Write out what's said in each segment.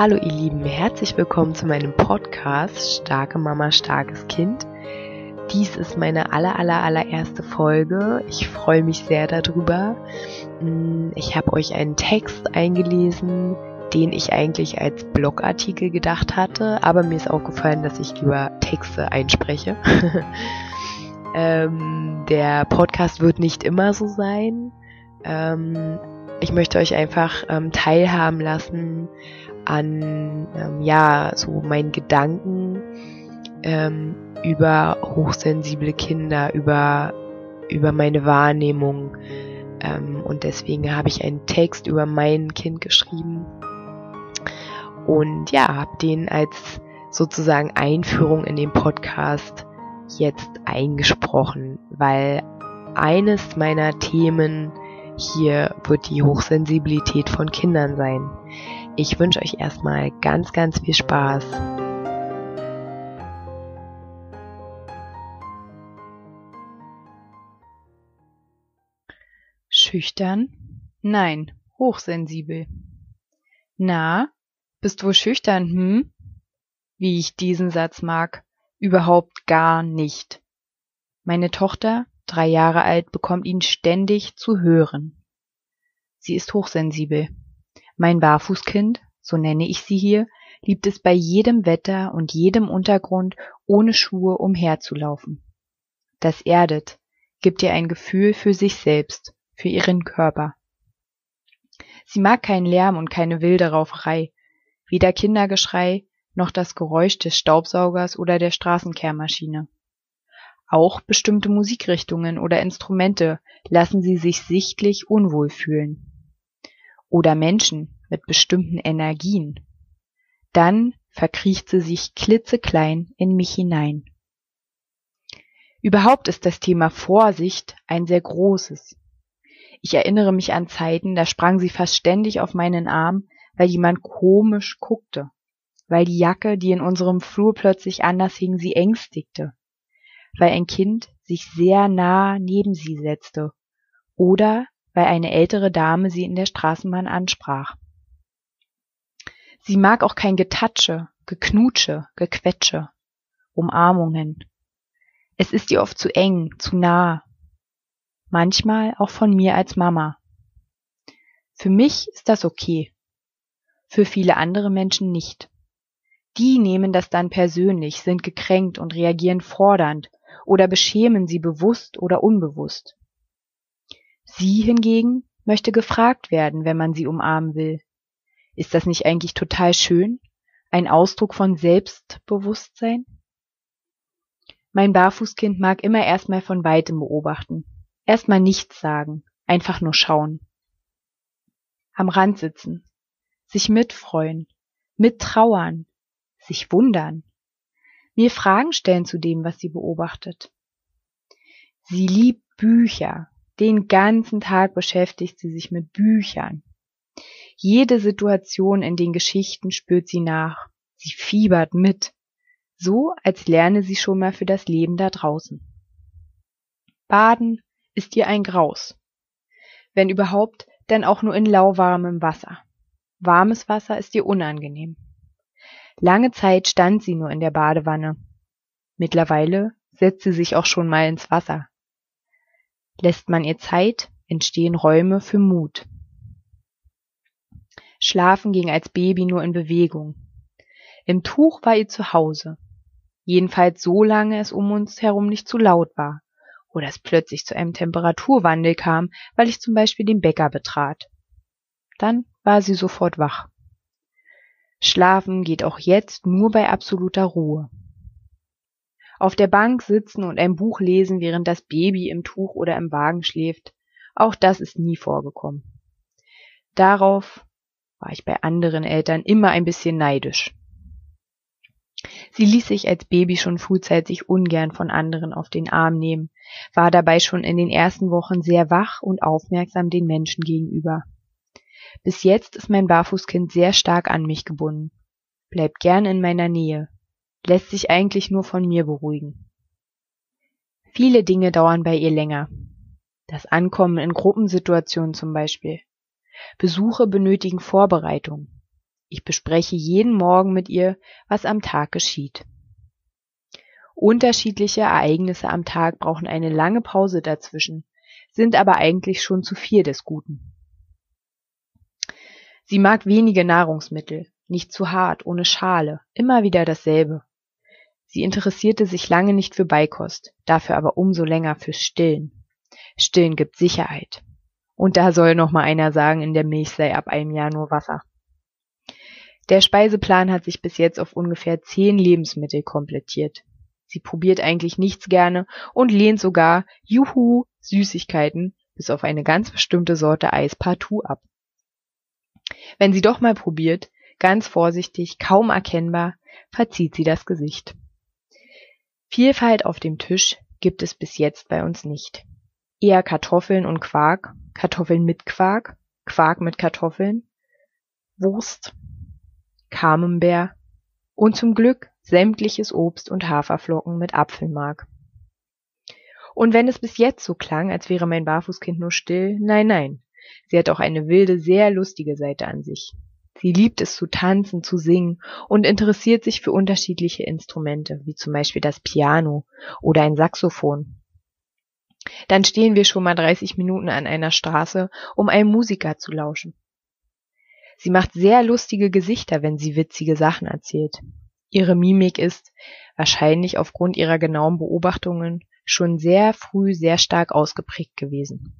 Hallo ihr Lieben, herzlich willkommen zu meinem Podcast Starke Mama, starkes Kind. Dies ist meine aller, aller, allererste Folge. Ich freue mich sehr darüber. Mm, ich habe euch einen Text eingelesen, den ich eigentlich als Blogartikel gedacht hatte, aber mir ist aufgefallen, dass ich lieber Texte einspreche. ähm, der Podcast wird nicht immer so sein. Ähm, ich möchte euch einfach ähm, teilhaben lassen an ähm, ja so meinen Gedanken ähm, über hochsensible Kinder, über über meine Wahrnehmung. Ähm, und deswegen habe ich einen Text über mein Kind geschrieben. Und ja habe den als sozusagen Einführung in den Podcast jetzt eingesprochen, weil eines meiner Themen hier wird die Hochsensibilität von Kindern sein. Ich wünsche euch erstmal ganz, ganz viel Spaß. Schüchtern? Nein, hochsensibel. Na, bist wohl schüchtern, hm? Wie ich diesen Satz mag. Überhaupt gar nicht. Meine Tochter drei Jahre alt, bekommt ihn ständig zu hören. Sie ist hochsensibel. Mein Barfußkind, so nenne ich sie hier, liebt es bei jedem Wetter und jedem Untergrund ohne Schuhe umherzulaufen. Das erdet, gibt ihr ein Gefühl für sich selbst, für ihren Körper. Sie mag keinen Lärm und keine wilde Rauferei, weder Kindergeschrei noch das Geräusch des Staubsaugers oder der Straßenkehrmaschine. Auch bestimmte Musikrichtungen oder Instrumente lassen sie sich sichtlich unwohl fühlen. Oder Menschen mit bestimmten Energien. Dann verkriecht sie sich klitzeklein in mich hinein. Überhaupt ist das Thema Vorsicht ein sehr großes. Ich erinnere mich an Zeiten, da sprang sie fast ständig auf meinen Arm, weil jemand komisch guckte, weil die Jacke, die in unserem Flur plötzlich anders hing, sie ängstigte weil ein Kind sich sehr nah neben sie setzte oder weil eine ältere Dame sie in der Straßenbahn ansprach. Sie mag auch kein Getatsche, Geknutsche, Gequetsche, Umarmungen. Es ist ihr oft zu eng, zu nah. Manchmal auch von mir als Mama. Für mich ist das okay. Für viele andere Menschen nicht. Die nehmen das dann persönlich, sind gekränkt und reagieren fordernd oder beschämen sie bewusst oder unbewusst. Sie hingegen möchte gefragt werden, wenn man sie umarmen will. Ist das nicht eigentlich total schön? Ein Ausdruck von Selbstbewusstsein? Mein Barfußkind mag immer erstmal von weitem beobachten. Erstmal nichts sagen, einfach nur schauen. Am Rand sitzen, sich mitfreuen, mittrauern, sich wundern, mir Fragen stellen zu dem, was sie beobachtet. Sie liebt Bücher. Den ganzen Tag beschäftigt sie sich mit Büchern. Jede Situation in den Geschichten spürt sie nach. Sie fiebert mit. So, als lerne sie schon mal für das Leben da draußen. Baden ist ihr ein Graus. Wenn überhaupt, dann auch nur in lauwarmem Wasser. Warmes Wasser ist ihr unangenehm. Lange Zeit stand sie nur in der Badewanne. Mittlerweile setzt sie sich auch schon mal ins Wasser. Lässt man ihr Zeit, entstehen Räume für Mut. Schlafen ging als Baby nur in Bewegung. Im Tuch war ihr zu Hause. Jedenfalls so lange es um uns herum nicht zu laut war oder es plötzlich zu einem Temperaturwandel kam, weil ich zum Beispiel den Bäcker betrat. Dann war sie sofort wach. Schlafen geht auch jetzt nur bei absoluter Ruhe. Auf der Bank sitzen und ein Buch lesen, während das Baby im Tuch oder im Wagen schläft, auch das ist nie vorgekommen. Darauf war ich bei anderen Eltern immer ein bisschen neidisch. Sie ließ sich als Baby schon frühzeitig ungern von anderen auf den Arm nehmen, war dabei schon in den ersten Wochen sehr wach und aufmerksam den Menschen gegenüber. Bis jetzt ist mein Barfußkind sehr stark an mich gebunden, bleibt gern in meiner Nähe, lässt sich eigentlich nur von mir beruhigen. Viele Dinge dauern bei ihr länger. Das Ankommen in Gruppensituationen zum Beispiel. Besuche benötigen Vorbereitung. Ich bespreche jeden Morgen mit ihr, was am Tag geschieht. Unterschiedliche Ereignisse am Tag brauchen eine lange Pause dazwischen, sind aber eigentlich schon zu viel des Guten. Sie mag wenige Nahrungsmittel, nicht zu hart, ohne Schale, immer wieder dasselbe. Sie interessierte sich lange nicht für Beikost, dafür aber umso länger fürs Stillen. Stillen gibt Sicherheit. Und da soll noch mal einer sagen, in der Milch sei ab einem Jahr nur Wasser. Der Speiseplan hat sich bis jetzt auf ungefähr zehn Lebensmittel komplettiert. Sie probiert eigentlich nichts gerne und lehnt sogar, juhu, Süßigkeiten, bis auf eine ganz bestimmte Sorte Eis partout ab. Wenn sie doch mal probiert, ganz vorsichtig, kaum erkennbar, verzieht sie das Gesicht. Vielfalt auf dem Tisch gibt es bis jetzt bei uns nicht. Eher Kartoffeln und Quark, Kartoffeln mit Quark, Quark mit Kartoffeln, Wurst, Camembert und zum Glück sämtliches Obst und Haferflocken mit Apfelmark. Und wenn es bis jetzt so klang, als wäre mein Barfußkind nur still, nein, nein, Sie hat auch eine wilde, sehr lustige Seite an sich. Sie liebt es zu tanzen, zu singen und interessiert sich für unterschiedliche Instrumente, wie zum Beispiel das Piano oder ein Saxophon. Dann stehen wir schon mal 30 Minuten an einer Straße, um einem Musiker zu lauschen. Sie macht sehr lustige Gesichter, wenn sie witzige Sachen erzählt. Ihre Mimik ist, wahrscheinlich aufgrund ihrer genauen Beobachtungen, schon sehr früh sehr stark ausgeprägt gewesen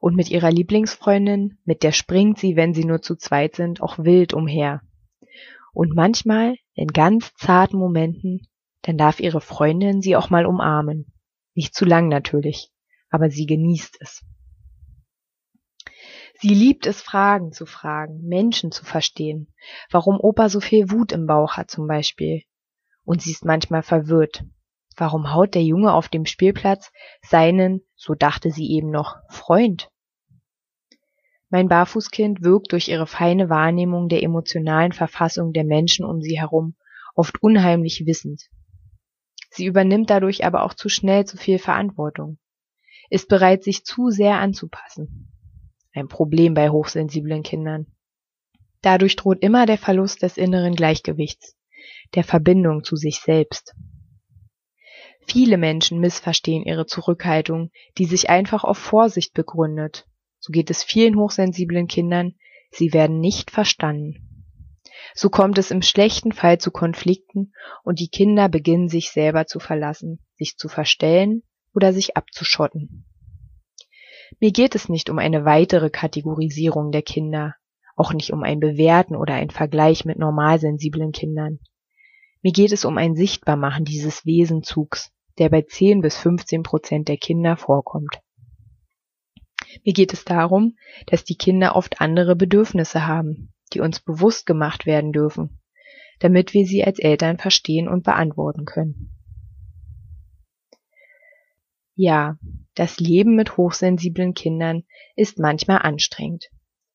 und mit ihrer Lieblingsfreundin, mit der springt sie, wenn sie nur zu zweit sind, auch wild umher. Und manchmal, in ganz zarten Momenten, dann darf ihre Freundin sie auch mal umarmen. Nicht zu lang natürlich, aber sie genießt es. Sie liebt es, Fragen zu fragen, Menschen zu verstehen, warum Opa so viel Wut im Bauch hat zum Beispiel. Und sie ist manchmal verwirrt. Warum haut der Junge auf dem Spielplatz seinen so dachte sie eben noch, Freund. Mein Barfußkind wirkt durch ihre feine Wahrnehmung der emotionalen Verfassung der Menschen um sie herum oft unheimlich wissend. Sie übernimmt dadurch aber auch zu schnell zu viel Verantwortung, ist bereit, sich zu sehr anzupassen. Ein Problem bei hochsensiblen Kindern. Dadurch droht immer der Verlust des inneren Gleichgewichts, der Verbindung zu sich selbst. Viele Menschen missverstehen ihre Zurückhaltung, die sich einfach auf Vorsicht begründet. So geht es vielen hochsensiblen Kindern, sie werden nicht verstanden. So kommt es im schlechten Fall zu Konflikten und die Kinder beginnen sich selber zu verlassen, sich zu verstellen oder sich abzuschotten. Mir geht es nicht um eine weitere Kategorisierung der Kinder, auch nicht um ein Bewerten oder ein Vergleich mit normalsensiblen Kindern. Mir geht es um ein Sichtbarmachen dieses Wesenzugs, der bei 10 bis 15 Prozent der Kinder vorkommt. Mir geht es darum, dass die Kinder oft andere Bedürfnisse haben, die uns bewusst gemacht werden dürfen, damit wir sie als Eltern verstehen und beantworten können. Ja, das Leben mit hochsensiblen Kindern ist manchmal anstrengend.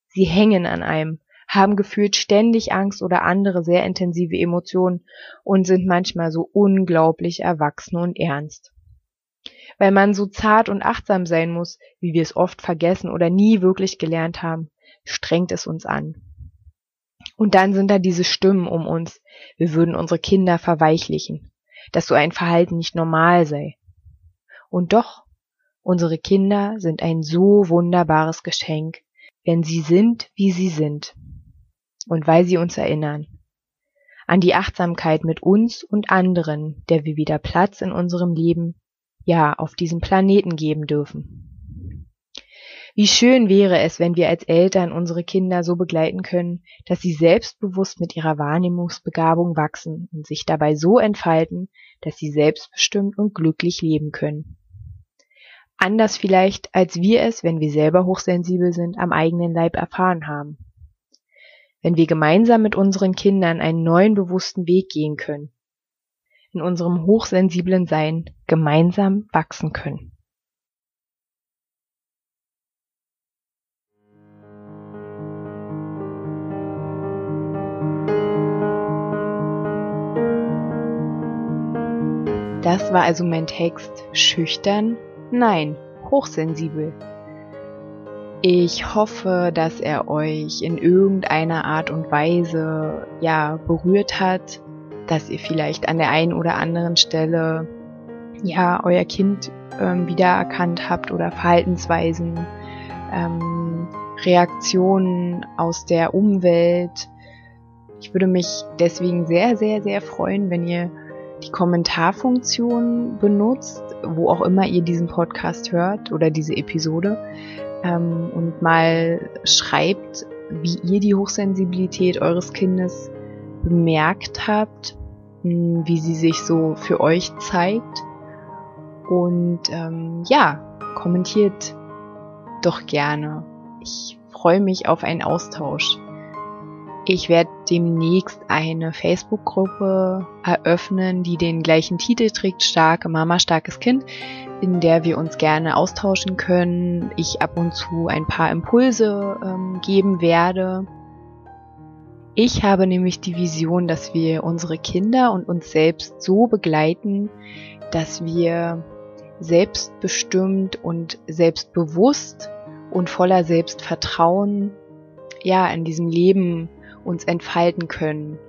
Sie hängen an einem, haben gefühlt ständig Angst oder andere sehr intensive Emotionen und sind manchmal so unglaublich erwachsen und ernst. Weil man so zart und achtsam sein muss, wie wir es oft vergessen oder nie wirklich gelernt haben, strengt es uns an. Und dann sind da diese Stimmen um uns, wir würden unsere Kinder verweichlichen, dass so ein Verhalten nicht normal sei. Und doch, unsere Kinder sind ein so wunderbares Geschenk, wenn sie sind, wie sie sind und weil sie uns erinnern an die Achtsamkeit mit uns und anderen, der wir wieder Platz in unserem Leben, ja, auf diesem Planeten geben dürfen. Wie schön wäre es, wenn wir als Eltern unsere Kinder so begleiten können, dass sie selbstbewusst mit ihrer Wahrnehmungsbegabung wachsen und sich dabei so entfalten, dass sie selbstbestimmt und glücklich leben können. Anders vielleicht, als wir es, wenn wir selber hochsensibel sind, am eigenen Leib erfahren haben wenn wir gemeinsam mit unseren Kindern einen neuen bewussten Weg gehen können, in unserem hochsensiblen Sein gemeinsam wachsen können. Das war also mein Text. Schüchtern? Nein, hochsensibel. Ich hoffe, dass er euch in irgendeiner Art und Weise ja berührt hat, dass ihr vielleicht an der einen oder anderen Stelle ja euer Kind ähm, wiedererkannt habt oder Verhaltensweisen, ähm, Reaktionen aus der Umwelt. Ich würde mich deswegen sehr, sehr, sehr freuen, wenn ihr die Kommentarfunktion benutzt, wo auch immer ihr diesen Podcast hört oder diese Episode ähm, und mal schreibt, wie ihr die Hochsensibilität eures Kindes bemerkt habt, wie sie sich so für euch zeigt und ähm, ja, kommentiert doch gerne. Ich freue mich auf einen Austausch. Ich werde demnächst eine Facebook-Gruppe eröffnen, die den gleichen Titel trägt, Starke Mama, starkes Kind, in der wir uns gerne austauschen können. Ich ab und zu ein paar Impulse ähm, geben werde. Ich habe nämlich die Vision, dass wir unsere Kinder und uns selbst so begleiten, dass wir selbstbestimmt und selbstbewusst und voller Selbstvertrauen ja in diesem Leben uns entfalten können.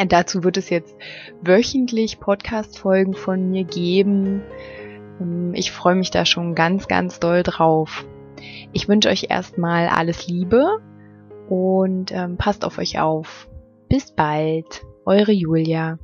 Und dazu wird es jetzt wöchentlich Podcast-Folgen von mir geben. Ähm, ich freue mich da schon ganz, ganz doll drauf. Ich wünsche euch erstmal alles Liebe und ähm, passt auf euch auf. Bis bald, eure Julia.